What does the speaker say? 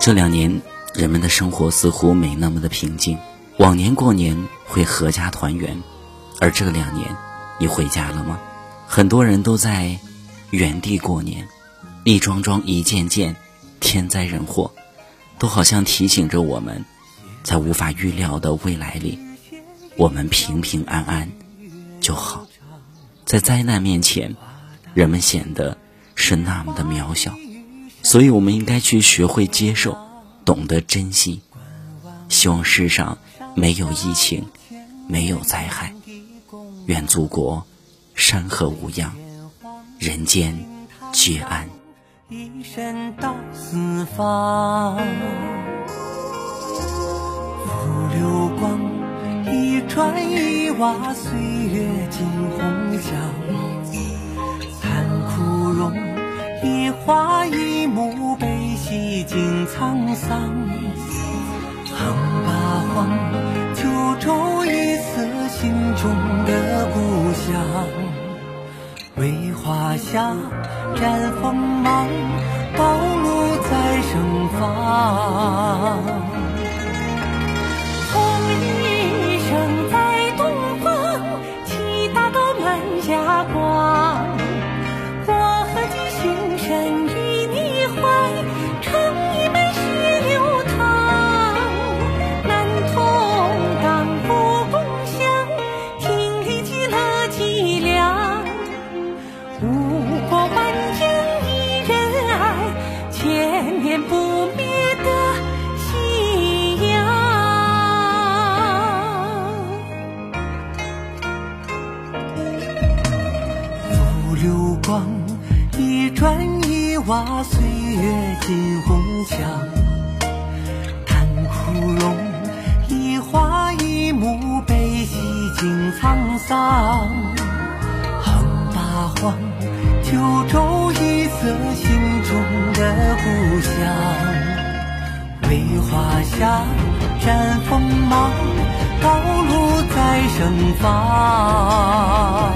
这两年，人们的生活似乎没那么的平静。往年过年会合家团圆，而这两年，你回家了吗？很多人都在原地过年，一桩桩、一件件天灾人祸，都好像提醒着我们，在无法预料的未来里，我们平平安安就好。在灾难面前，人们显得是那么的渺小。所以，我们应该去学会接受，懂得珍惜。希望世上没有疫情，没有灾害。愿祖国山河无恙，人间皆安。一生到四方，浮流光，一砖一瓦，岁月尽红霞。历尽沧桑。横八荒，九州一色，心中的故乡。为华夏展锋芒，道路在盛放。吴国万江一人爱，千年不灭的信仰。浮流光，一砖一瓦，岁月尽红墙。叹枯荣，一花一木，悲喜尽沧桑。九州一色，心中的故乡。梅花香展锋芒，道路在盛放。